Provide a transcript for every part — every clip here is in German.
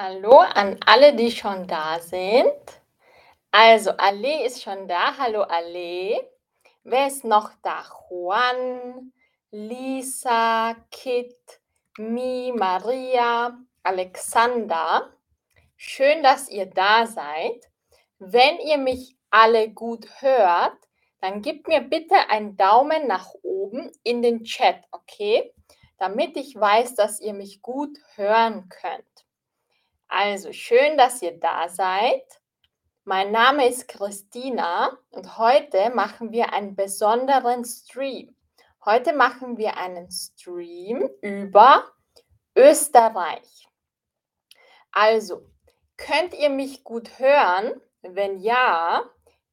Hallo an alle, die schon da sind. Also, Ale ist schon da. Hallo, Ale. Wer ist noch da? Juan, Lisa, Kit, Mi, Maria, Alexander. Schön, dass ihr da seid. Wenn ihr mich alle gut hört, dann gebt mir bitte einen Daumen nach oben in den Chat, okay? Damit ich weiß, dass ihr mich gut hören könnt. Also schön, dass ihr da seid. Mein Name ist Christina und heute machen wir einen besonderen Stream. Heute machen wir einen Stream über Österreich. Also, könnt ihr mich gut hören? Wenn ja,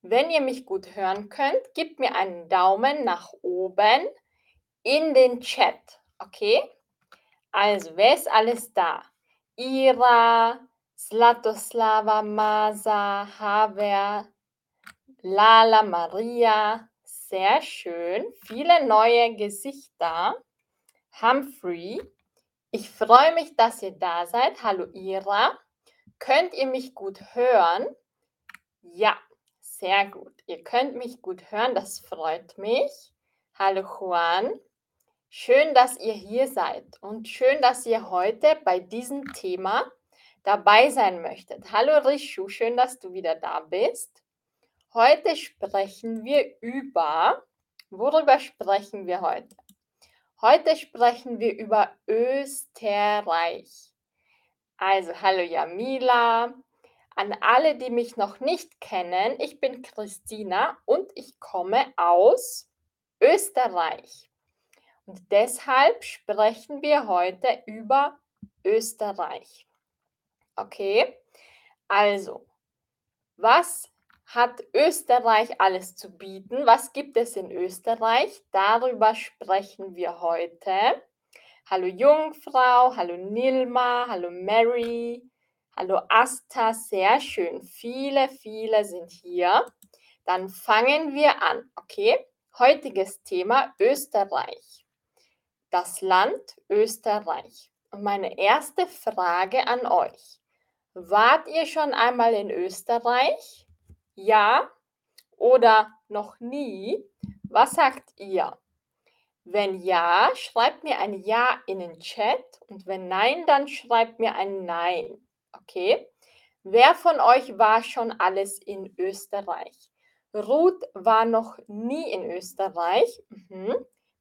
wenn ihr mich gut hören könnt, gebt mir einen Daumen nach oben in den Chat. Okay? Also, wer ist alles da? Ira, Slatoslava, Masa, Haver, Lala, Maria. Sehr schön. Viele neue Gesichter. Humphrey. Ich freue mich, dass ihr da seid. Hallo Ira. Könnt ihr mich gut hören? Ja, sehr gut. Ihr könnt mich gut hören. Das freut mich. Hallo Juan. Schön, dass ihr hier seid und schön, dass ihr heute bei diesem Thema dabei sein möchtet. Hallo Rishu, schön, dass du wieder da bist. Heute sprechen wir über, worüber sprechen wir heute? Heute sprechen wir über Österreich. Also, hallo Jamila. An alle, die mich noch nicht kennen, ich bin Christina und ich komme aus Österreich. Und deshalb sprechen wir heute über Österreich. Okay, also, was hat Österreich alles zu bieten? Was gibt es in Österreich? Darüber sprechen wir heute. Hallo Jungfrau, hallo Nilma, hallo Mary, hallo Asta, sehr schön. Viele, viele sind hier. Dann fangen wir an, okay? Heutiges Thema Österreich das Land Österreich. Und meine erste Frage an euch. Wart ihr schon einmal in Österreich? Ja oder noch nie? Was sagt ihr? Wenn ja, schreibt mir ein Ja in den Chat und wenn nein, dann schreibt mir ein Nein. Okay? Wer von euch war schon alles in Österreich? Ruth war noch nie in Österreich. Mhm.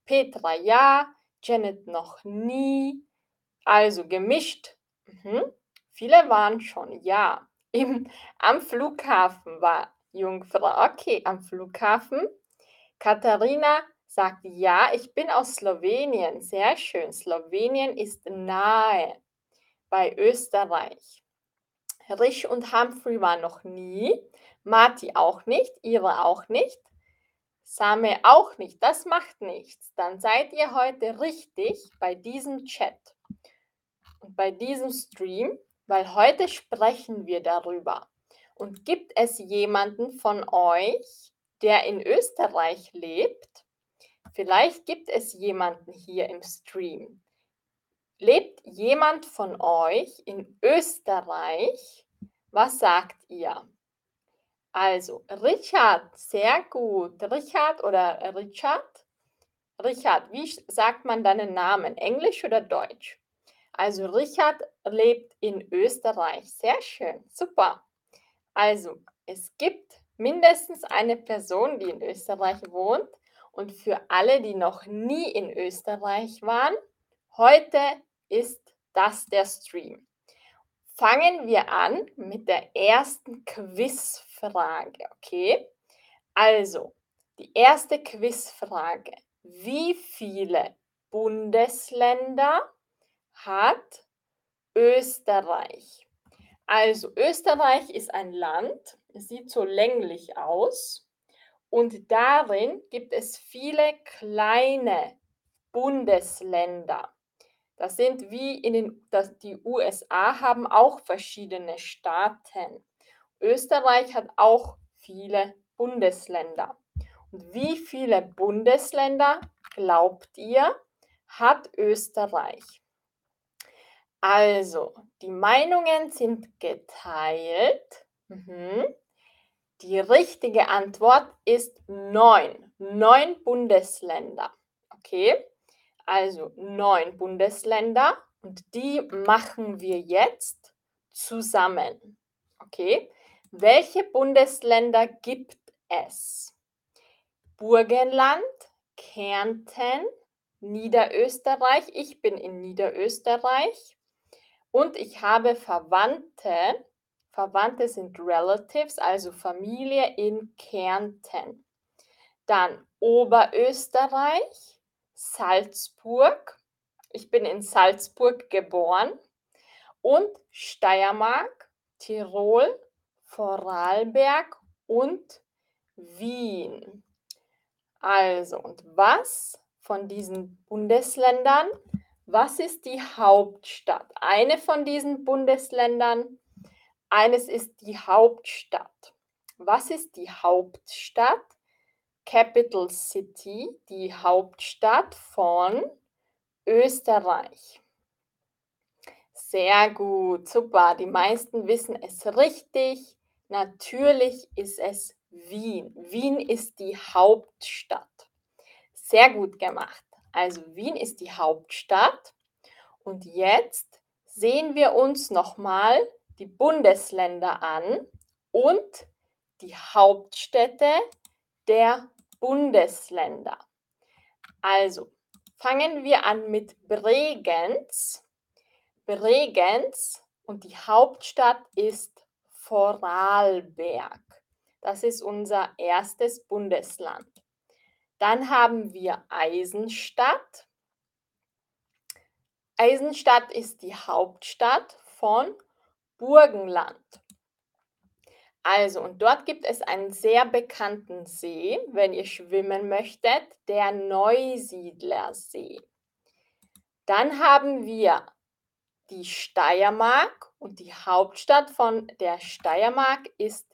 Petra ja, Janet noch nie. Also gemischt. Mhm. Viele waren schon, ja. Im, am Flughafen war Jungfrau. Okay, am Flughafen. Katharina sagt, ja, ich bin aus Slowenien. Sehr schön. Slowenien ist nahe bei Österreich. Rich und Humphrey waren noch nie. Marty auch nicht. Ihre auch nicht. Same auch nicht, das macht nichts. Dann seid ihr heute richtig bei diesem Chat und bei diesem Stream, weil heute sprechen wir darüber. Und gibt es jemanden von euch, der in Österreich lebt? Vielleicht gibt es jemanden hier im Stream. Lebt jemand von euch in Österreich? Was sagt ihr? Also, Richard, sehr gut. Richard oder Richard? Richard, wie sagt man deinen Namen? Englisch oder Deutsch? Also, Richard lebt in Österreich. Sehr schön, super. Also, es gibt mindestens eine Person, die in Österreich wohnt. Und für alle, die noch nie in Österreich waren, heute ist das der Stream. Fangen wir an mit der ersten Quizfrage, okay? Also, die erste Quizfrage. Wie viele Bundesländer hat Österreich? Also, Österreich ist ein Land, sieht so länglich aus und darin gibt es viele kleine Bundesländer. Das sind wie in den, das, die USA haben auch verschiedene Staaten. Österreich hat auch viele Bundesländer. Und wie viele Bundesländer glaubt ihr, hat Österreich? Also, die Meinungen sind geteilt. Mhm. Die richtige Antwort ist neun. Neun Bundesländer. Okay, also neun Bundesländer und die machen wir jetzt zusammen. Okay, welche Bundesländer gibt es? Burgenland, Kärnten, Niederösterreich. Ich bin in Niederösterreich und ich habe Verwandte. Verwandte sind Relatives, also Familie in Kärnten. Dann Oberösterreich, Salzburg. Ich bin in Salzburg geboren. Und Steiermark, Tirol, Vorarlberg und Wien. Also, und was von diesen Bundesländern, was ist die Hauptstadt? Eine von diesen Bundesländern, eines ist die Hauptstadt. Was ist die Hauptstadt? Capital City, die Hauptstadt von Österreich. Sehr gut, super. Die meisten wissen es richtig. Natürlich ist es Wien. Wien ist die Hauptstadt. Sehr gut gemacht. Also Wien ist die Hauptstadt. Und jetzt sehen wir uns nochmal die Bundesländer an und die Hauptstädte der Bundesländer. Also fangen wir an mit Bregenz. Bregenz und die Hauptstadt ist Vorarlberg. Das ist unser erstes Bundesland. Dann haben wir Eisenstadt. Eisenstadt ist die Hauptstadt von Burgenland. Also, und dort gibt es einen sehr bekannten See, wenn ihr schwimmen möchtet, der Neusiedlersee. Dann haben wir die Steiermark und die Hauptstadt von der Steiermark ist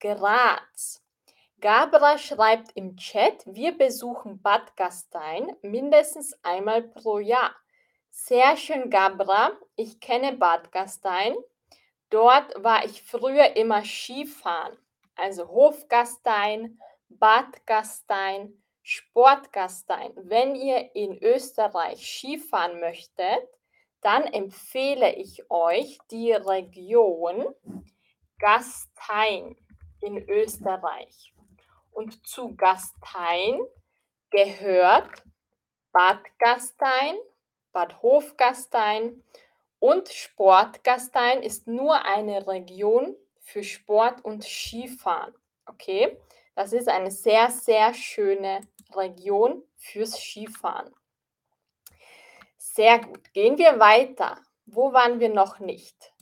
Graz. Gabra schreibt im Chat, wir besuchen Bad Gastein mindestens einmal pro Jahr. Sehr schön, Gabra. Ich kenne Bad Gastein. Dort war ich früher immer Skifahren. Also Hofgastein, Bad Gastein, Sportgastein. Wenn ihr in Österreich Skifahren möchtet, dann empfehle ich euch die Region Gastein in Österreich. Und zu Gastein gehört Bad Gastein, Bad Hofgastein und Sportgastein ist nur eine Region für Sport und Skifahren. Okay, das ist eine sehr, sehr schöne Region fürs Skifahren. Sehr gut. Gehen wir weiter. Wo waren wir noch nicht?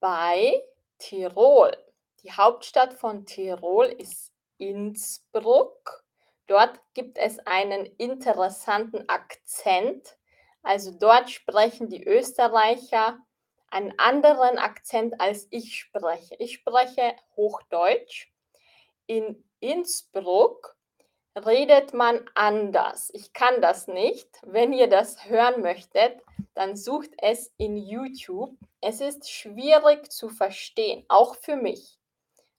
Bei Tirol. Die Hauptstadt von Tirol ist Innsbruck. Dort gibt es einen interessanten Akzent. Also dort sprechen die Österreicher einen anderen Akzent, als ich spreche. Ich spreche Hochdeutsch. In Innsbruck redet man anders. Ich kann das nicht. Wenn ihr das hören möchtet, dann sucht es in YouTube. Es ist schwierig zu verstehen, auch für mich.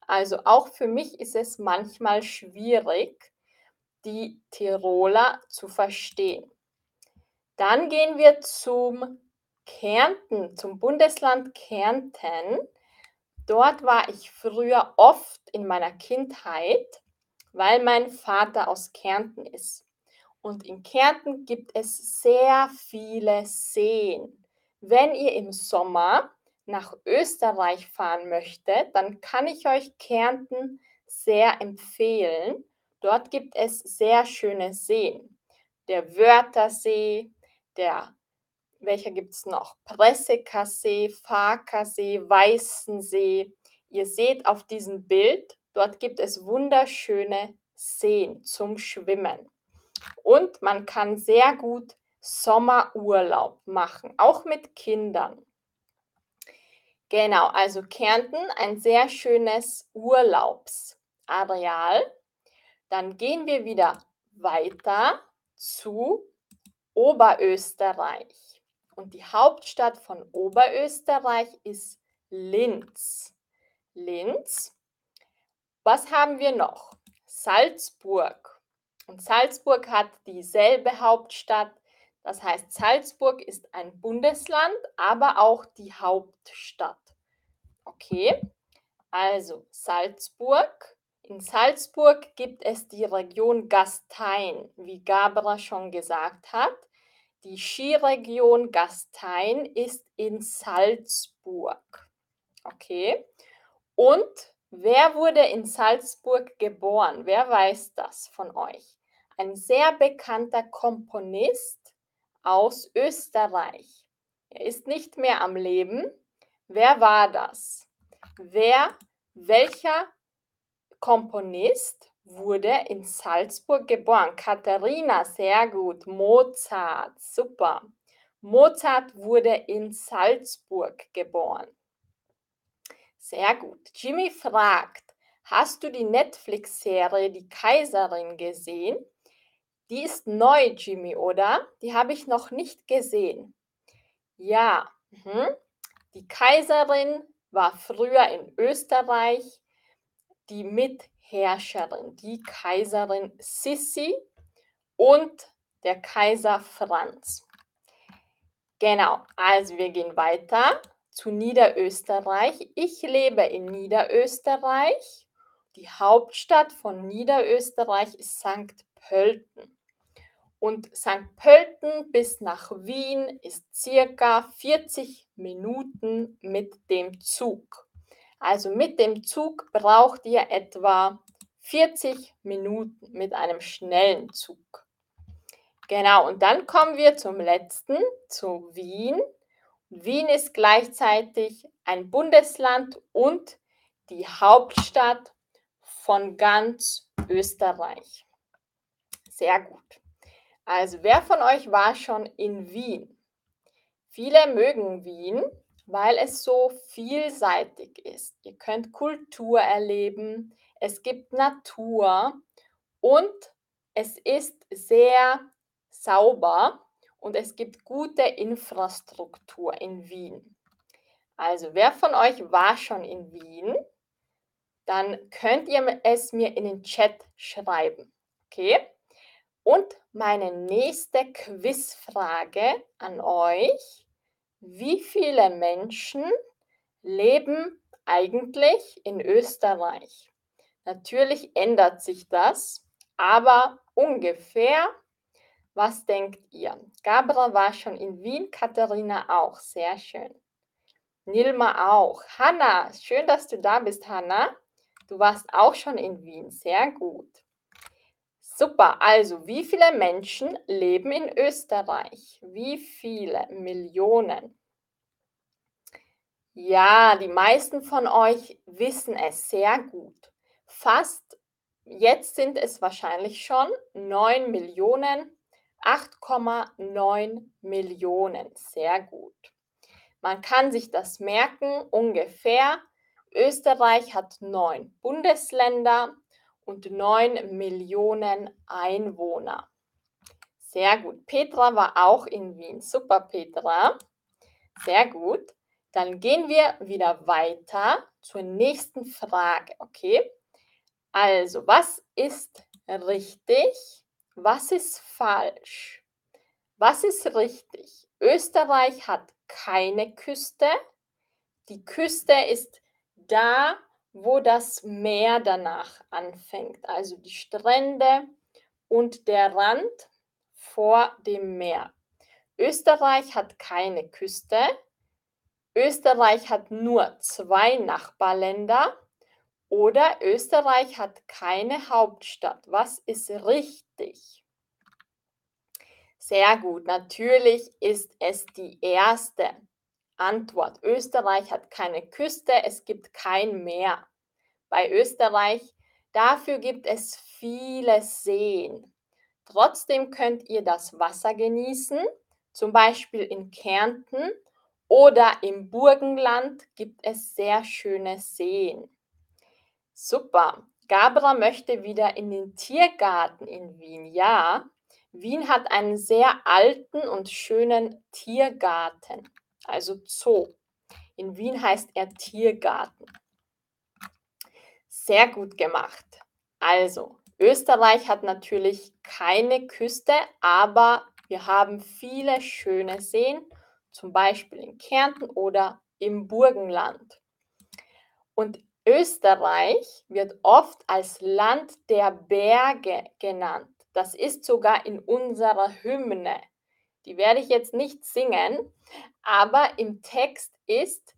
Also auch für mich ist es manchmal schwierig, die Tiroler zu verstehen. Dann gehen wir zum Kärnten, zum Bundesland Kärnten. Dort war ich früher oft in meiner Kindheit, weil mein Vater aus Kärnten ist. Und in Kärnten gibt es sehr viele Seen. Wenn ihr im Sommer nach Österreich fahren möchtet, dann kann ich euch Kärnten sehr empfehlen. Dort gibt es sehr schöne Seen. Der Wörthersee, der, welcher gibt es noch? Pressekassee, Farkasee, Weißensee. Ihr seht auf diesem Bild, dort gibt es wunderschöne Seen zum Schwimmen. Und man kann sehr gut Sommerurlaub machen, auch mit Kindern. Genau, also Kärnten, ein sehr schönes Urlaubsareal. Dann gehen wir wieder weiter zu Oberösterreich. Und die Hauptstadt von Oberösterreich ist Linz. Linz. Was haben wir noch? Salzburg. Und Salzburg hat dieselbe Hauptstadt. Das heißt, Salzburg ist ein Bundesland, aber auch die Hauptstadt. Okay, also Salzburg. In Salzburg gibt es die Region Gastein, wie Gabra schon gesagt hat. Die Skiregion Gastein ist in Salzburg. Okay. Und wer wurde in Salzburg geboren? Wer weiß das von euch? Ein sehr bekannter Komponist aus Österreich. Er ist nicht mehr am Leben. Wer war das? Wer, welcher Komponist wurde in Salzburg geboren? Katharina, sehr gut. Mozart, super. Mozart wurde in Salzburg geboren. Sehr gut. Jimmy fragt, hast du die Netflix-Serie Die Kaiserin gesehen? Die ist neu, Jimmy, oder? Die habe ich noch nicht gesehen. Ja, mhm. die Kaiserin war früher in Österreich die Mitherrscherin, die Kaiserin Sissi und der Kaiser Franz. Genau, also wir gehen weiter zu Niederösterreich. Ich lebe in Niederösterreich. Die Hauptstadt von Niederösterreich ist St. Pölten. Und St. Pölten bis nach Wien ist circa 40 Minuten mit dem Zug. Also mit dem Zug braucht ihr etwa 40 Minuten mit einem schnellen Zug. Genau, und dann kommen wir zum letzten, zu Wien. Wien ist gleichzeitig ein Bundesland und die Hauptstadt von ganz Österreich. Sehr gut. Also wer von euch war schon in Wien? Viele mögen Wien, weil es so vielseitig ist. Ihr könnt Kultur erleben, es gibt Natur und es ist sehr sauber und es gibt gute Infrastruktur in Wien. Also wer von euch war schon in Wien? Dann könnt ihr es mir in den Chat schreiben. Okay? Und meine nächste Quizfrage an euch. Wie viele Menschen leben eigentlich in Österreich? Natürlich ändert sich das, aber ungefähr was denkt ihr? Gabra war schon in Wien, Katharina auch. Sehr schön. Nilma auch. Hanna, schön, dass du da bist, Hanna. Du warst auch schon in Wien. Sehr gut. Super. Also, wie viele Menschen leben in Österreich? Wie viele Millionen? Ja, die meisten von euch wissen es sehr gut. Fast, jetzt sind es wahrscheinlich schon 9 Millionen 8,9 Millionen. Sehr gut. Man kann sich das merken, ungefähr. Österreich hat neun Bundesländer und neun Millionen Einwohner. Sehr gut. Petra war auch in Wien. Super, Petra. Sehr gut. Dann gehen wir wieder weiter zur nächsten Frage. Okay. Also, was ist richtig? Was ist falsch? Was ist richtig? Österreich hat keine Küste. Die Küste ist da, wo das Meer danach anfängt, also die Strände und der Rand vor dem Meer. Österreich hat keine Küste. Österreich hat nur zwei Nachbarländer oder Österreich hat keine Hauptstadt. Was ist richtig? Sehr gut. Natürlich ist es die erste Antwort. Österreich hat keine Küste, es gibt kein Meer. Bei Österreich, dafür gibt es viele Seen. Trotzdem könnt ihr das Wasser genießen, zum Beispiel in Kärnten oder im Burgenland gibt es sehr schöne Seen. Super. Gabra möchte wieder in den Tiergarten in Wien. Ja, Wien hat einen sehr alten und schönen Tiergarten, also Zoo. In Wien heißt er Tiergarten. Sehr gut gemacht. Also, Österreich hat natürlich keine Küste, aber wir haben viele schöne Seen, zum Beispiel in Kärnten oder im Burgenland. Und Österreich wird oft als Land der Berge genannt. Das ist sogar in unserer Hymne. Die werde ich jetzt nicht singen, aber im Text ist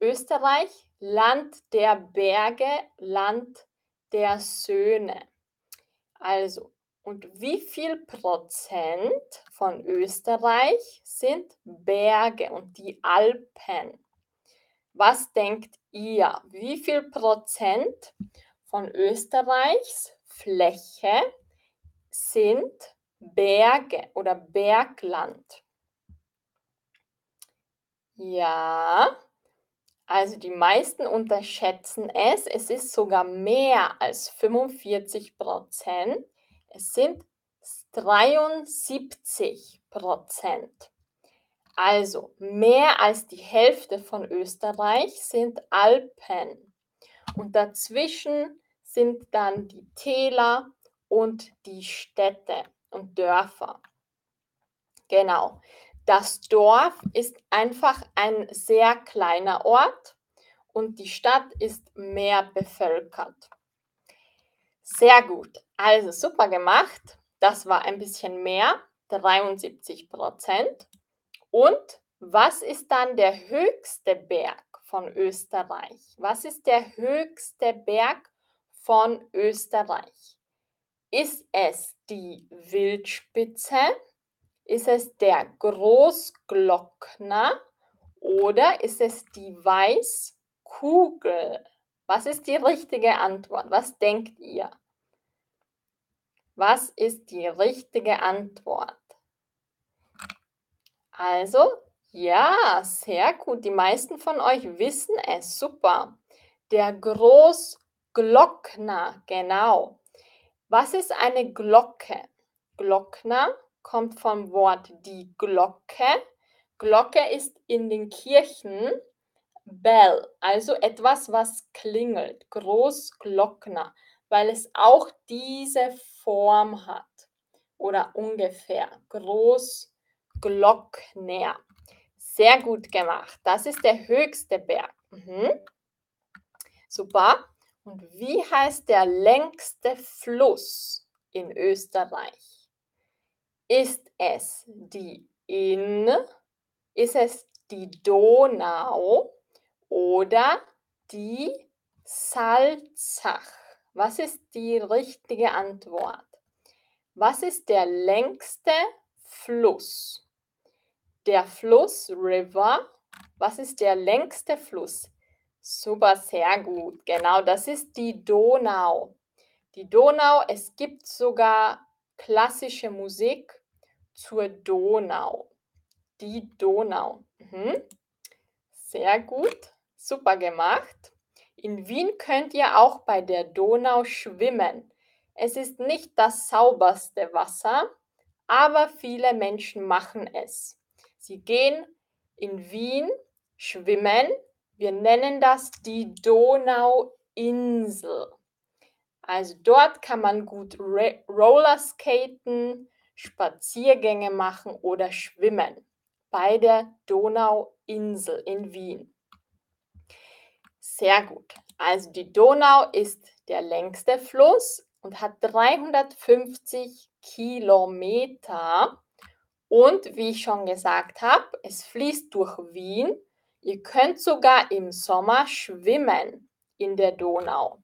Österreich Land der Berge, Land der Söhne. Also, und wie viel Prozent von Österreich sind Berge und die Alpen? Was denkt ihr? Wie viel Prozent von Österreichs Fläche sind Berge oder Bergland. Ja, also die meisten unterschätzen es. Es ist sogar mehr als 45 Prozent. Es sind 73 Prozent. Also mehr als die Hälfte von Österreich sind Alpen. Und dazwischen sind dann die Täler und die Städte und Dörfer. Genau. Das Dorf ist einfach ein sehr kleiner Ort und die Stadt ist mehr bevölkert. Sehr gut. Also super gemacht. Das war ein bisschen mehr, 73 Prozent. Und was ist dann der höchste Berg von Österreich? Was ist der höchste Berg von Österreich? Ist es die Wildspitze? Ist es der Großglockner? Oder ist es die Weißkugel? Was ist die richtige Antwort? Was denkt ihr? Was ist die richtige Antwort? Also, ja, sehr gut. Die meisten von euch wissen es. Super. Der Großglockner, genau. Was ist eine Glocke? Glockner kommt vom Wort die Glocke. Glocke ist in den Kirchen Bell, also etwas, was klingelt. Großglockner, weil es auch diese Form hat. Oder ungefähr. Großglockner. Sehr gut gemacht. Das ist der höchste Berg. Mhm. Super. Und wie heißt der längste Fluss in Österreich? Ist es die Inn? Ist es die Donau oder die Salzach? Was ist die richtige Antwort? Was ist der längste Fluss? Der Fluss River. Was ist der längste Fluss? Super, sehr gut. Genau, das ist die Donau. Die Donau, es gibt sogar klassische Musik zur Donau. Die Donau. Mhm. Sehr gut, super gemacht. In Wien könnt ihr auch bei der Donau schwimmen. Es ist nicht das sauberste Wasser, aber viele Menschen machen es. Sie gehen in Wien schwimmen wir nennen das die Donauinsel. Also dort kann man gut Rollerskaten, Spaziergänge machen oder schwimmen bei der Donauinsel in Wien. Sehr gut. Also die Donau ist der längste Fluss und hat 350 Kilometer. Und wie ich schon gesagt habe, es fließt durch Wien Ihr könnt sogar im Sommer schwimmen in der Donau.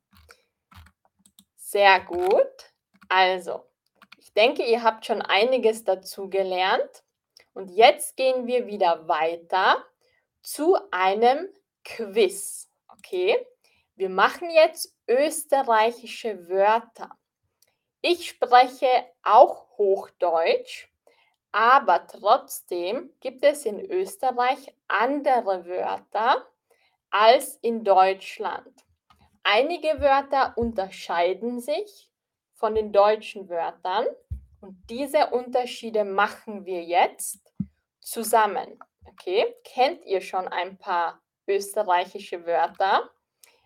Sehr gut. Also, ich denke, ihr habt schon einiges dazu gelernt. Und jetzt gehen wir wieder weiter zu einem Quiz. Okay? Wir machen jetzt österreichische Wörter. Ich spreche auch Hochdeutsch aber trotzdem gibt es in Österreich andere Wörter als in Deutschland. Einige Wörter unterscheiden sich von den deutschen Wörtern Und diese Unterschiede machen wir jetzt zusammen. Okay, kennt ihr schon ein paar österreichische Wörter?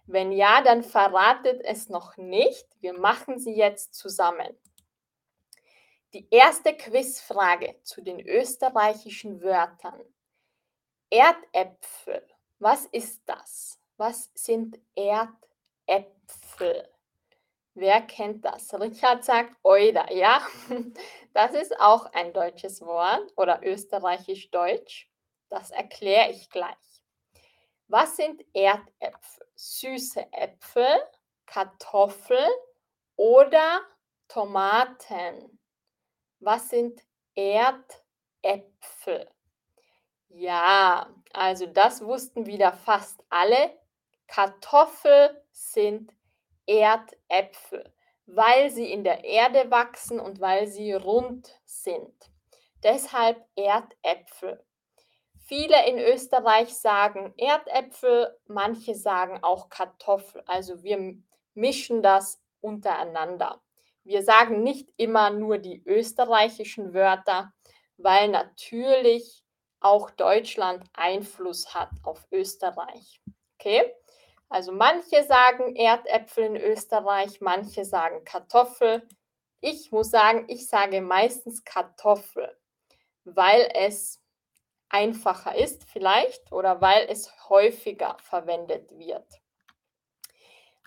Wenn ja, dann verratet es noch nicht. Wir machen sie jetzt zusammen. Die erste Quizfrage zu den österreichischen Wörtern. Erdäpfel. Was ist das? Was sind Erdäpfel? Wer kennt das? Richard sagt Euda, ja? Das ist auch ein deutsches Wort oder österreichisch-deutsch. Das erkläre ich gleich. Was sind Erdäpfel? Süße Äpfel, Kartoffeln oder Tomaten? Was sind Erdäpfel? Ja, also das wussten wieder fast alle. Kartoffel sind Erdäpfel, weil sie in der Erde wachsen und weil sie rund sind. Deshalb Erdäpfel. Viele in Österreich sagen Erdäpfel, manche sagen auch Kartoffel. Also wir mischen das untereinander. Wir sagen nicht immer nur die österreichischen Wörter, weil natürlich auch Deutschland Einfluss hat auf Österreich. Okay? Also manche sagen Erdäpfel in Österreich, manche sagen Kartoffel. Ich muss sagen, ich sage meistens Kartoffel, weil es einfacher ist vielleicht oder weil es häufiger verwendet wird.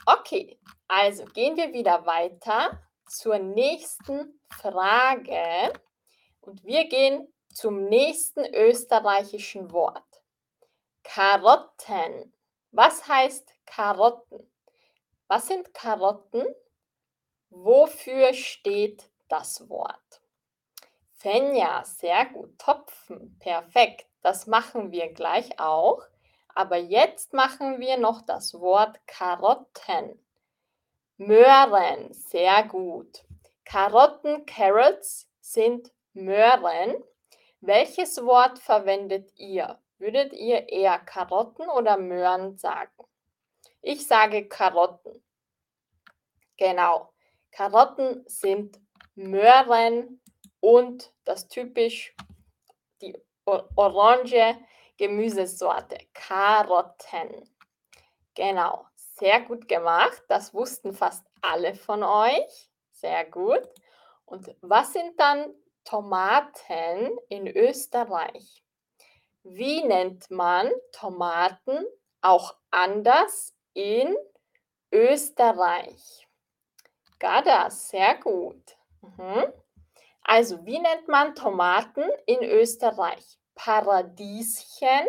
Okay, also gehen wir wieder weiter zur nächsten Frage und wir gehen zum nächsten österreichischen Wort. Karotten. Was heißt Karotten? Was sind Karotten? Wofür steht das Wort? Fenja, sehr gut. Topfen, perfekt. Das machen wir gleich auch. Aber jetzt machen wir noch das Wort Karotten. Möhren, sehr gut. Karotten, Carrots sind Möhren. Welches Wort verwendet ihr? Würdet ihr eher Karotten oder Möhren sagen? Ich sage Karotten. Genau. Karotten sind Möhren und das typisch die orange Gemüsesorte Karotten. Genau. Sehr gut gemacht. Das wussten fast alle von euch. Sehr gut. Und was sind dann Tomaten in Österreich? Wie nennt man Tomaten auch anders in Österreich? Gada, sehr gut. Mhm. Also, wie nennt man Tomaten in Österreich? Paradieschen,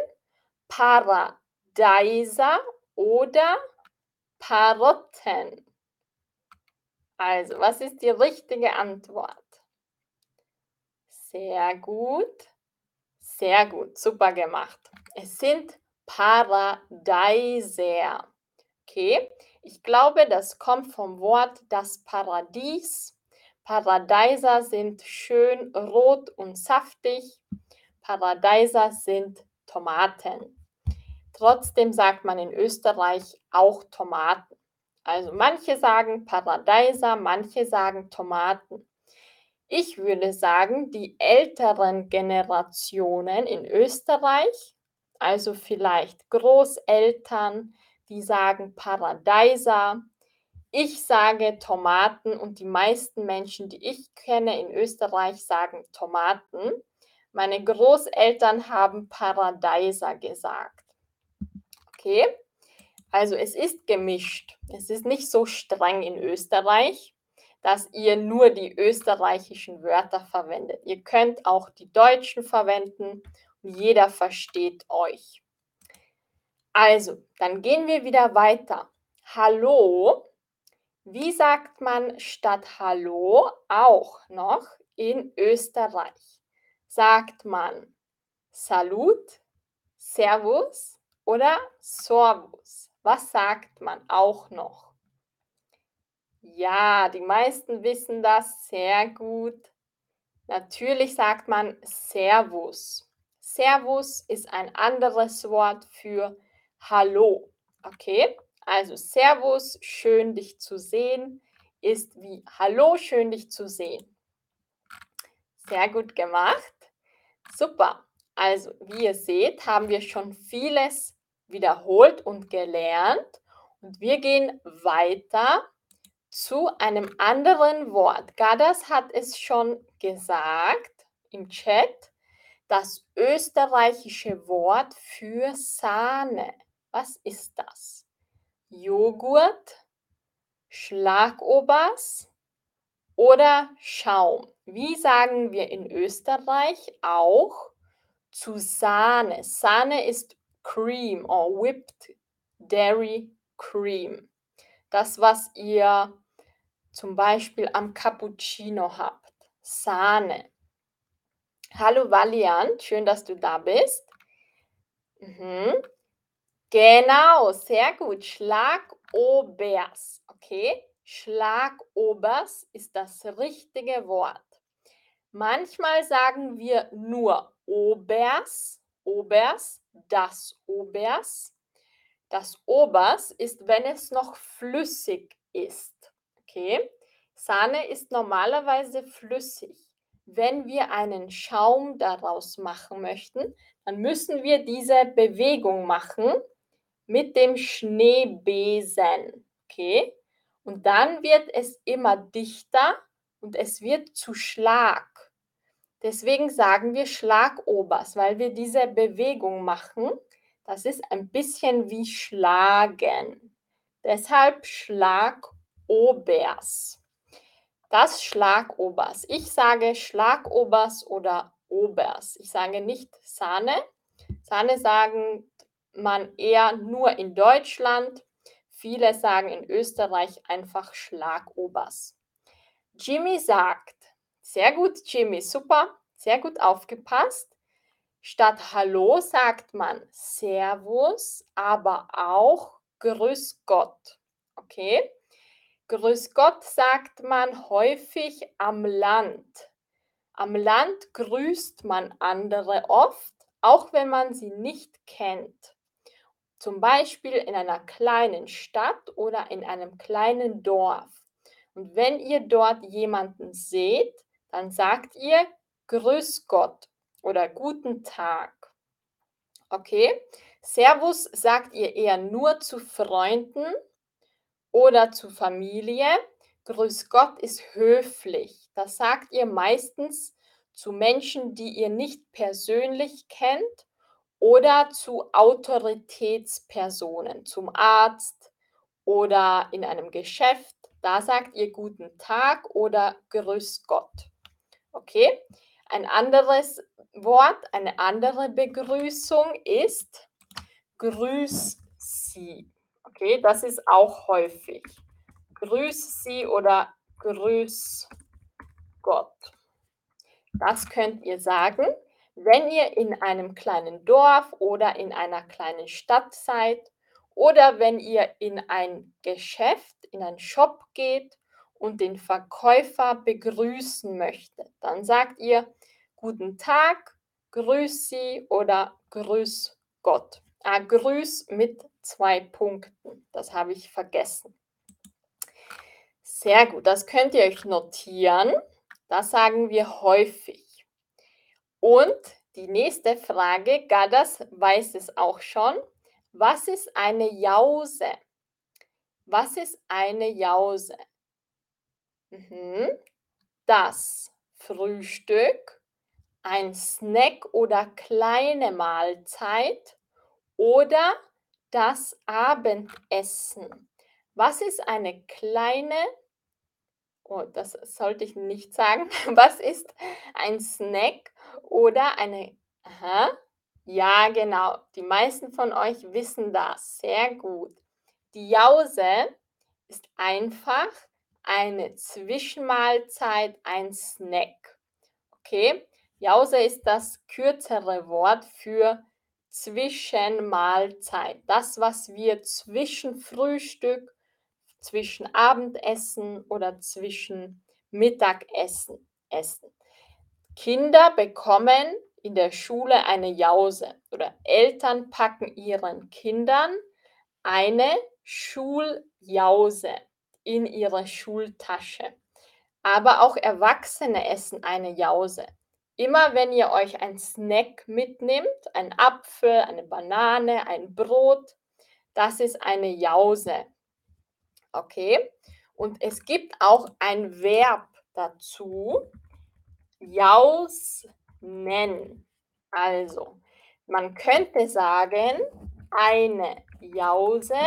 Paradeiser oder Karotten. Also, was ist die richtige Antwort? Sehr gut. Sehr gut. Super gemacht. Es sind Paradeiser. Okay. Ich glaube, das kommt vom Wort das Paradies. Paradeiser sind schön rot und saftig. Paradeiser sind Tomaten. Trotzdem sagt man in Österreich auch Tomaten. Also manche sagen Paradeiser, manche sagen Tomaten. Ich würde sagen, die älteren Generationen in Österreich, also vielleicht Großeltern, die sagen Paradeiser. Ich sage Tomaten und die meisten Menschen, die ich kenne in Österreich, sagen Tomaten. Meine Großeltern haben Paradeiser gesagt. Okay, also es ist gemischt. Es ist nicht so streng in Österreich, dass ihr nur die österreichischen Wörter verwendet. Ihr könnt auch die deutschen verwenden und jeder versteht euch. Also, dann gehen wir wieder weiter. Hallo. Wie sagt man statt Hallo auch noch in Österreich? Sagt man Salut, Servus, oder Sorbus. Was sagt man auch noch? Ja, die meisten wissen das sehr gut. Natürlich sagt man Servus. Servus ist ein anderes Wort für Hallo. Okay? Also Servus, schön dich zu sehen, ist wie Hallo, schön dich zu sehen. Sehr gut gemacht. Super. Also, wie ihr seht, haben wir schon vieles wiederholt und gelernt. Und wir gehen weiter zu einem anderen Wort. Gadas hat es schon gesagt im Chat. Das österreichische Wort für Sahne. Was ist das? Joghurt, Schlagobers oder Schaum. Wie sagen wir in Österreich auch zu Sahne? Sahne ist Cream or Whipped Dairy Cream. Das, was ihr zum Beispiel am Cappuccino habt. Sahne. Hallo Valiant, schön, dass du da bist. Mhm. Genau, sehr gut. Schlagobers. Okay, Schlagobers ist das richtige Wort. Manchmal sagen wir nur Obers, Obers, das Obers. Das Obers ist, wenn es noch flüssig ist. Okay? Sahne ist normalerweise flüssig. Wenn wir einen Schaum daraus machen möchten, dann müssen wir diese Bewegung machen mit dem Schneebesen. Okay? Und dann wird es immer dichter und es wird zu Schlag. Deswegen sagen wir Schlagobers, weil wir diese Bewegung machen. Das ist ein bisschen wie Schlagen. Deshalb Schlagobers. Das Schlagobers. Ich sage Schlagobers oder Obers. Ich sage nicht Sahne. Sahne sagen man eher nur in Deutschland. Viele sagen in Österreich einfach Schlagobers. Jimmy sagt, sehr gut, Jimmy, super, sehr gut aufgepasst. Statt Hallo sagt man Servus, aber auch Grüß Gott. Okay? Grüß Gott sagt man häufig am Land. Am Land grüßt man andere oft, auch wenn man sie nicht kennt. Zum Beispiel in einer kleinen Stadt oder in einem kleinen Dorf. Und wenn ihr dort jemanden seht, dann sagt ihr Grüß Gott oder Guten Tag. Okay? Servus sagt ihr eher nur zu Freunden oder zu Familie. Grüß Gott ist höflich. Das sagt ihr meistens zu Menschen, die ihr nicht persönlich kennt oder zu Autoritätspersonen, zum Arzt oder in einem Geschäft. Da sagt ihr guten Tag oder Grüß Gott. Okay? Ein anderes Wort, eine andere Begrüßung ist Grüß Sie. Okay, das ist auch häufig. Grüß Sie oder Grüß Gott. Das könnt ihr sagen, wenn ihr in einem kleinen Dorf oder in einer kleinen Stadt seid oder wenn ihr in ein Geschäft, in einen Shop geht und den Verkäufer begrüßen möchtet. Dann sagt ihr Guten Tag, Grüß Sie oder Grüß Gott. Ah, Grüß mit zwei Punkten. Das habe ich vergessen. Sehr gut, das könnt ihr euch notieren. Das sagen wir häufig. Und die nächste Frage, Gadas weiß es auch schon. Was ist eine Jause? Was ist eine Jause? Mhm. Das Frühstück, ein Snack oder kleine Mahlzeit oder das Abendessen. Was ist eine kleine, oh, das sollte ich nicht sagen, was ist ein Snack oder eine, aha, ja genau, die meisten von euch wissen das, sehr gut. Die Jause ist einfach eine Zwischenmahlzeit, ein Snack. Okay? Jause ist das kürzere Wort für Zwischenmahlzeit. Das, was wir zwischen Frühstück, zwischen Abendessen oder zwischen Mittagessen essen. Kinder bekommen in der Schule eine Jause oder Eltern packen ihren Kindern eine Schuljause in ihre Schultasche. aber auch Erwachsene essen eine Jause. Immer wenn ihr euch ein Snack mitnimmt, ein Apfel, eine Banane, ein Brot, das ist eine Jause. Okay? Und es gibt auch ein Verb dazu. Jausnen. Also, man könnte sagen, eine Jause,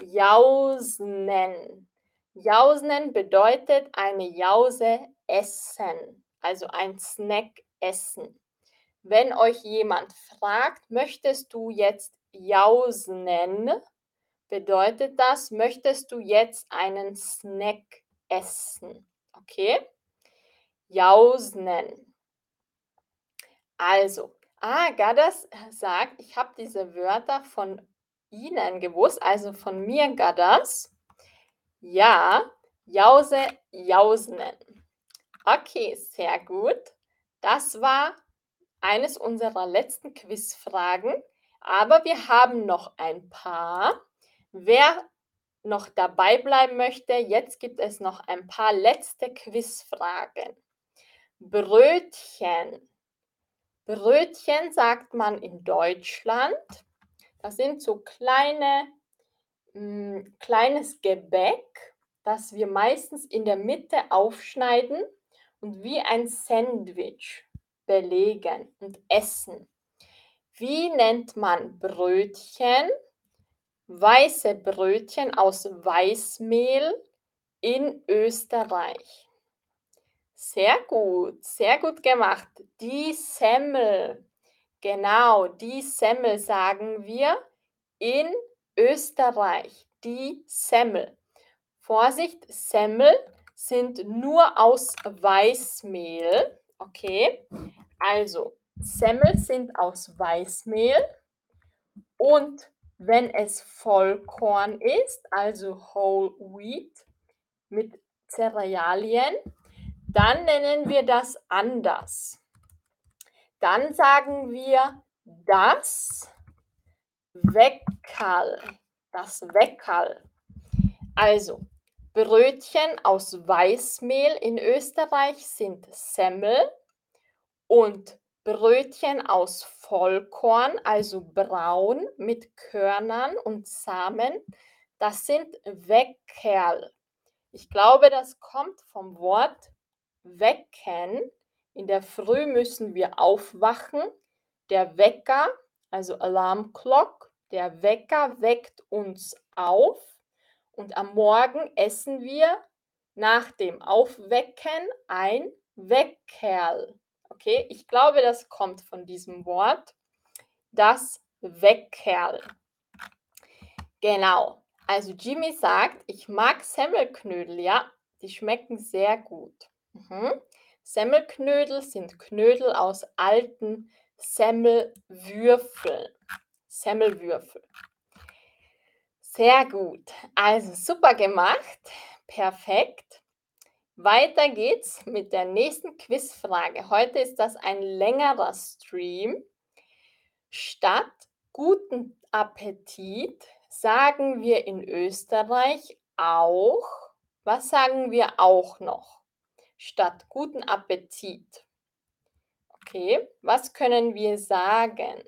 jausnen. Jausnen bedeutet eine Jause essen, also ein Snack essen. Wenn euch jemand fragt, möchtest du jetzt jausnen, bedeutet das, möchtest du jetzt einen Snack essen. Okay? Jausnen. Also, ah, Gadas sagt, ich habe diese Wörter von Ihnen gewusst, also von mir, Gadas. Ja, Jause, Jausnen. Okay, sehr gut. Das war eines unserer letzten Quizfragen, aber wir haben noch ein paar. Wer noch dabei bleiben möchte, jetzt gibt es noch ein paar letzte Quizfragen. Brötchen. Brötchen sagt man in Deutschland. Das sind so kleine, mh, hm, kleines Gebäck, das wir meistens in der Mitte aufschneiden und wie ein Sandwich belegen und essen. Wie nennt man Brötchen? Weiße Brötchen aus Weißmehl in Österreich. Sehr gut, sehr gut gemacht. Die Semmel. Genau, die Semmel sagen wir in Österreich. Die Semmel. Vorsicht, Semmel sind nur aus Weißmehl. Okay, also Semmel sind aus Weißmehl und wenn es Vollkorn ist, also Whole Wheat mit Cerealien, dann nennen wir das anders. Dann sagen wir das Weckerl. Das Weckerl. Also, Brötchen aus Weißmehl in Österreich sind Semmel und Brötchen aus Vollkorn, also braun mit Körnern und Samen, das sind Weckerl. Ich glaube, das kommt vom Wort wecken. In der Früh müssen wir aufwachen. Der Wecker, also Alarm Clock, der Wecker weckt uns auf und am Morgen essen wir nach dem Aufwecken ein Weckerl. Okay, ich glaube, das kommt von diesem Wort. Das Weckerl. Genau. Also Jimmy sagt, ich mag Semmelknödel. Ja, die schmecken sehr gut. Mhm. Semmelknödel sind Knödel aus alten Semmelwürfeln. Semmelwürfel. Sehr gut. Also super gemacht. Perfekt. Weiter geht's mit der nächsten Quizfrage. Heute ist das ein längerer Stream. Statt guten Appetit sagen wir in Österreich auch, was sagen wir auch noch? Statt guten Appetit. Okay, was können wir sagen?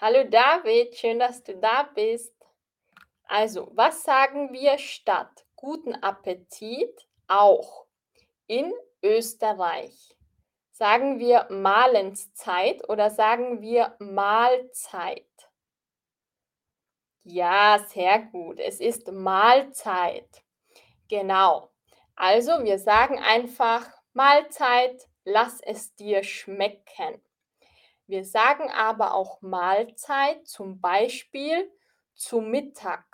Hallo David, schön, dass du da bist. Also, was sagen wir statt guten Appetit auch in Österreich. Sagen wir Mahlenszeit oder sagen wir Mahlzeit? Ja, sehr gut. Es ist Mahlzeit. Genau. Also wir sagen einfach Mahlzeit, lass es dir schmecken. Wir sagen aber auch Mahlzeit zum Beispiel zu Mittag.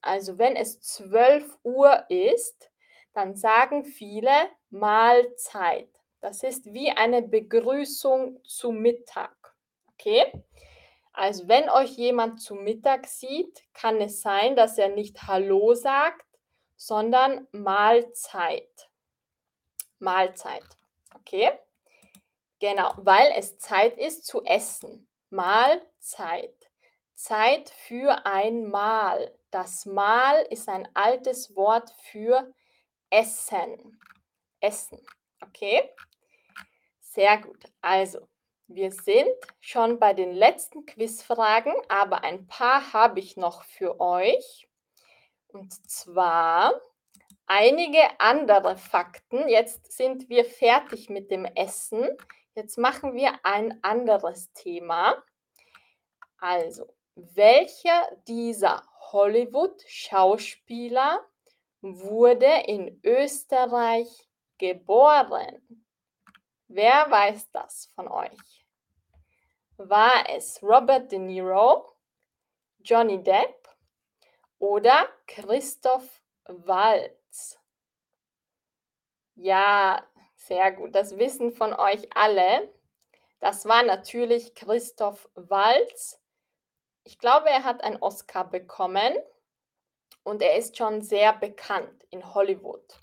Also wenn es 12 Uhr ist, dann sagen viele Mahlzeit. Das ist wie eine Begrüßung zu Mittag. Okay? Also wenn euch jemand zu Mittag sieht, kann es sein, dass er nicht Hallo sagt, sondern Mahlzeit. Mahlzeit. Okay? Genau, weil es Zeit ist zu essen. Mahlzeit. Zeit für ein Mahl. Das Mahl ist ein altes Wort für Essen. Essen. Okay? Sehr gut. Also, wir sind schon bei den letzten Quizfragen, aber ein paar habe ich noch für euch. Und zwar einige andere Fakten. Jetzt sind wir fertig mit dem Essen. Jetzt machen wir ein anderes Thema. Also, welcher dieser Hollywood-Schauspieler wurde in Österreich geboren? Wer weiß das von euch? War es Robert De Niro, Johnny Depp oder Christoph Waltz? Ja, sehr gut. Das wissen von euch alle. Das war natürlich Christoph Waltz. Ich glaube, er hat einen Oscar bekommen und er ist schon sehr bekannt in Hollywood.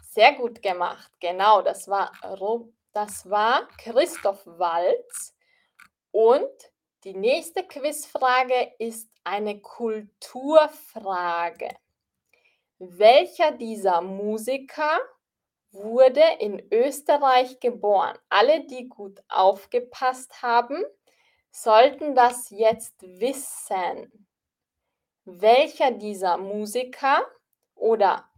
Sehr gut gemacht. Genau, das war, das war Christoph Waltz. Und die nächste Quizfrage ist eine Kulturfrage. Welcher dieser Musiker wurde in Österreich geboren. Alle, die gut aufgepasst haben, sollten das jetzt wissen. Welcher dieser Musiker oder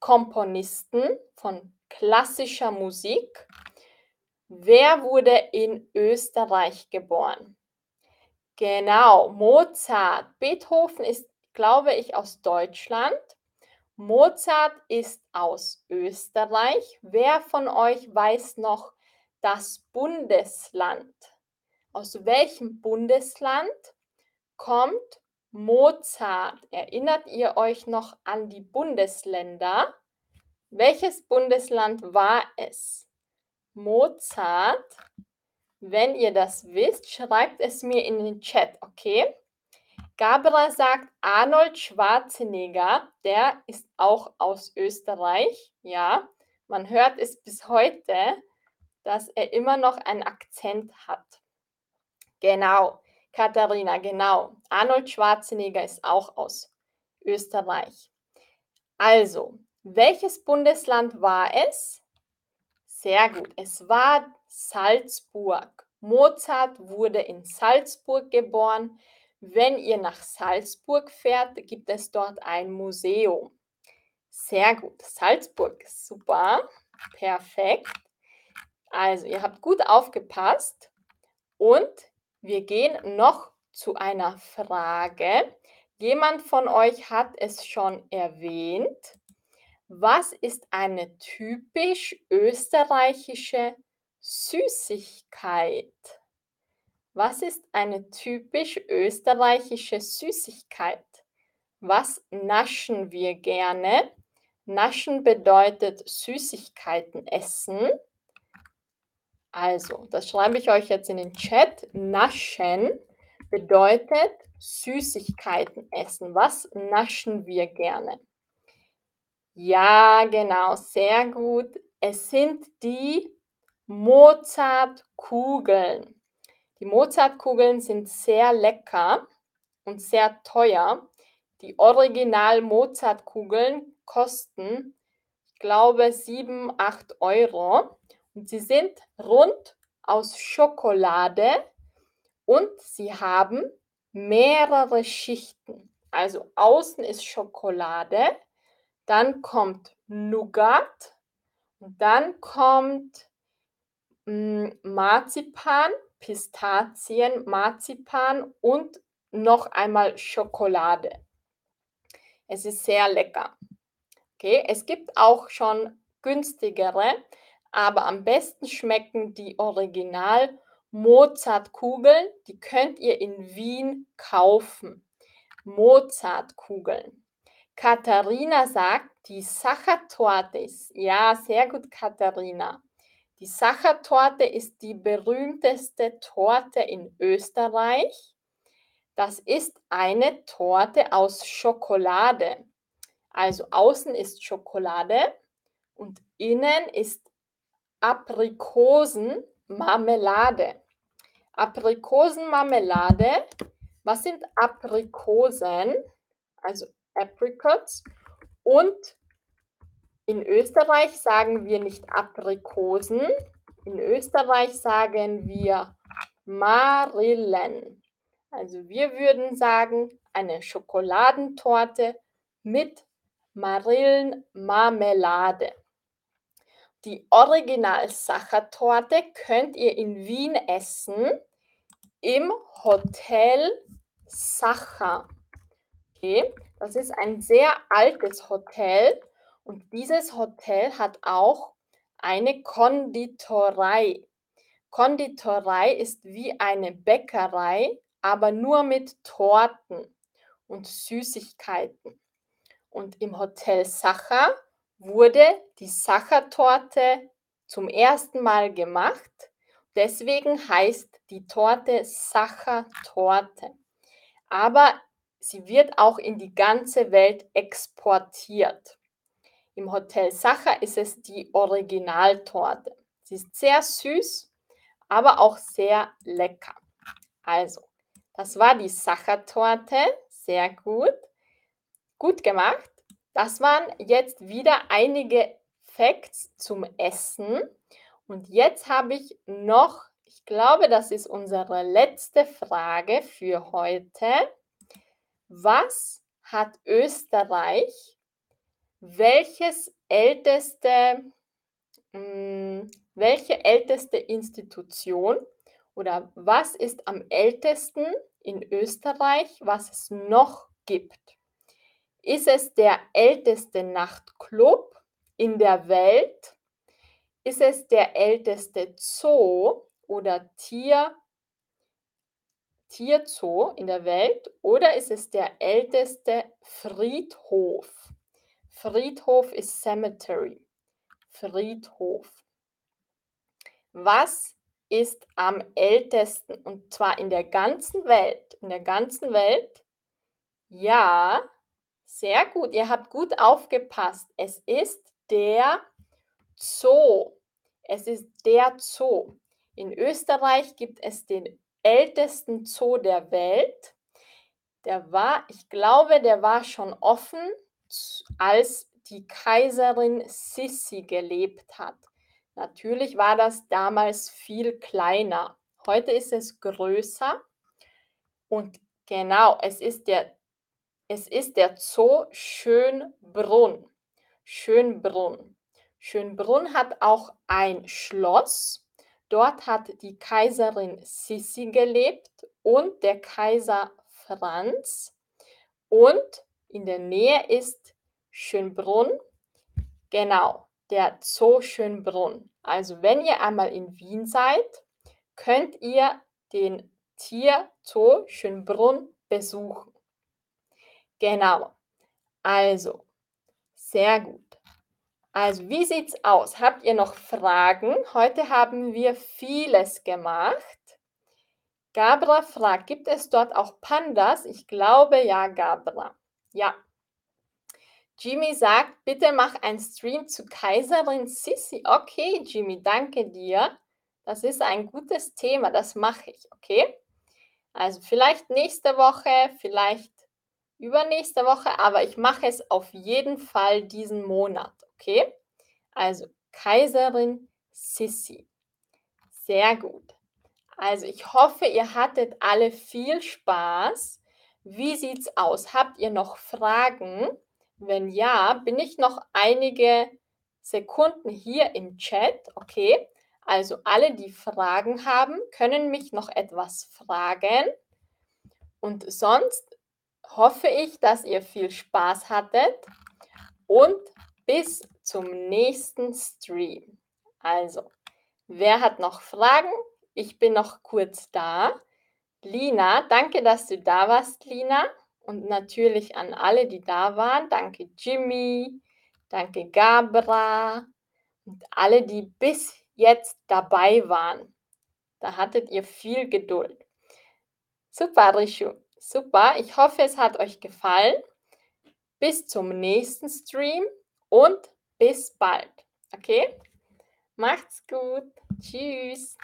Komponisten von klassischer Musik, wer wurde in Österreich geboren? Genau, Mozart. Beethoven ist, glaube ich, aus Deutschland. Mozart ist aus Österreich. Wer von euch weiß noch das Bundesland? Aus welchem Bundesland kommt Mozart? Erinnert ihr euch noch an die Bundesländer? Welches Bundesland war es? Mozart. Wenn ihr das wisst, schreibt es mir in den Chat, okay? Gabra sagt Arnold Schwarzenegger, der ist auch aus Österreich. Ja, man hört es bis heute, dass er immer noch einen Akzent hat. Genau, Katharina, genau. Arnold Schwarzenegger ist auch aus Österreich. Also, welches Bundesland war es? Sehr gut, es war Salzburg. Mozart wurde in Salzburg geboren. Wenn ihr nach Salzburg fährt, gibt es dort ein Museum. Sehr gut. Salzburg, super. Perfekt. Also, ihr habt gut aufgepasst und wir gehen noch zu einer Frage. Jemand von euch hat es schon erwähnt. Was ist eine typisch österreichische Süßigkeit? Was ist eine typisch österreichische Süßigkeit? Was naschen wir gerne? Naschen bedeutet Süßigkeiten essen. Also, das schreibe ich euch jetzt in den Chat. Naschen bedeutet Süßigkeiten essen. Was naschen wir gerne? Ja, genau, sehr gut. Es sind die Mozartkugeln. Die Mozartkugeln sind sehr lecker und sehr teuer. Die Original Mozartkugeln kosten, ich glaube, 7, 8 Euro. Und sie sind rund aus Schokolade und sie haben mehrere Schichten. Also außen ist Schokolade, dann kommt Nougat dann kommt mm, Marzipan Pistazien, Marzipan und noch einmal Schokolade. Es ist sehr lecker. Okay, es gibt auch schon günstigere, aber am besten schmecken die Original Mozartkugeln. Die könnt ihr in Wien kaufen. Mozartkugeln. Katharina sagt, die Sachertorte ist. Ja, sehr gut, Katharina. Die Sachertorte ist die berühmteste Torte in Österreich. Das ist eine Torte aus Schokolade. Also außen ist Schokolade und innen ist Aprikosenmarmelade. Aprikosenmarmelade. Was sind Aprikosen? Also Apricots und In Österreich sagen wir nicht Aprikosen. In Österreich sagen wir Marillen. Also wir würden sagen eine Schokoladentorte mit Marillenmarmelade. Die Original-Sachertorte könnt ihr in Wien essen im Hotel Sacher. Okay, das ist ein sehr altes Hotel und dieses Hotel hat auch eine Konditorei. Konditorei ist wie eine Bäckerei, aber nur mit Torten und Süßigkeiten. Und im Hotel Sacher wurde die Sachertorte zum ersten Mal gemacht. Deswegen heißt die Torte Sachertorte. Aber sie wird auch in die ganze Welt exportiert. Im Hotel Sacher ist es die Originaltorte. Sie ist sehr süß, aber auch sehr lecker. Also, das war die Sachertorte. Sehr gut. Gut gemacht. Das waren jetzt wieder einige Facts zum Essen. Und jetzt habe ich noch, ich glaube, das ist unsere letzte Frage für heute. Was hat Österreich? Welches älteste, mh, hm, welche älteste Institution oder was ist am ältesten in Österreich, was es noch gibt? Ist es der älteste Nachtclub in der Welt? Ist es der älteste Zoo oder Tier, Tierzoo in der Welt? Oder ist es der älteste Friedhof? Friedhof ist Cemetery. Friedhof. Was ist am ältesten und zwar in der ganzen Welt? In der ganzen Welt? Ja, sehr gut. Ihr habt gut aufgepasst. Es ist der Zoo. Es ist der Zoo. In Österreich gibt es den ältesten Zoo der Welt. Der war, ich glaube, der war schon offen, als die Kaiserin Sissi gelebt hat. Natürlich war das damals viel kleiner. Heute ist es größer. Und genau, es ist der, es ist der Zoo Schönbrunn. Schönbrunn. Schönbrunn hat auch ein Schloss. Dort hat die Kaiserin Sissi gelebt und der Kaiser Franz. Und in der Nähe ist Schönbrunn. Genau, der Zoo Schönbrunn. Also wenn ihr einmal in Wien seid, könnt ihr den Tierzoo Schönbrunn besuchen. Genau. Also, sehr gut. Also, wie sieht's aus? Habt ihr noch Fragen? Heute haben wir vieles gemacht. Gabra fragt, gibt es dort auch Pandas? Ich glaube ja, Gabra. Ja, Jimmy sagt, bitte mach einen Stream zu Kaiserin Sissi. Okay, Jimmy, danke dir. Das ist ein gutes Thema, das mache ich, okay? Also vielleicht nächste Woche, vielleicht übernächste Woche, aber ich mache es auf jeden Fall diesen Monat, okay? Also Kaiserin Sissi. Sehr gut. Also ich hoffe, ihr hattet alle viel Spaß. Wie sieht's aus? Habt ihr noch Fragen? Wenn ja, bin ich noch einige Sekunden hier im Chat. Okay, also alle, die Fragen haben, können mich noch etwas fragen. Und sonst hoffe ich, dass ihr viel Spaß hattet und bis zum nächsten Stream. Also, wer hat noch Fragen? Ich bin noch kurz da. Lina, danke, dass du da warst, Lina. Und natürlich an alle, die da waren. Danke Jimmy, danke Gabra und alle, die bis jetzt dabei waren. Da hattet ihr viel Geduld. Super, Rishu. Super. Ich hoffe, es hat euch gefallen. Bis zum nächsten Stream und bis bald. Okay? Macht's gut. Tschüss.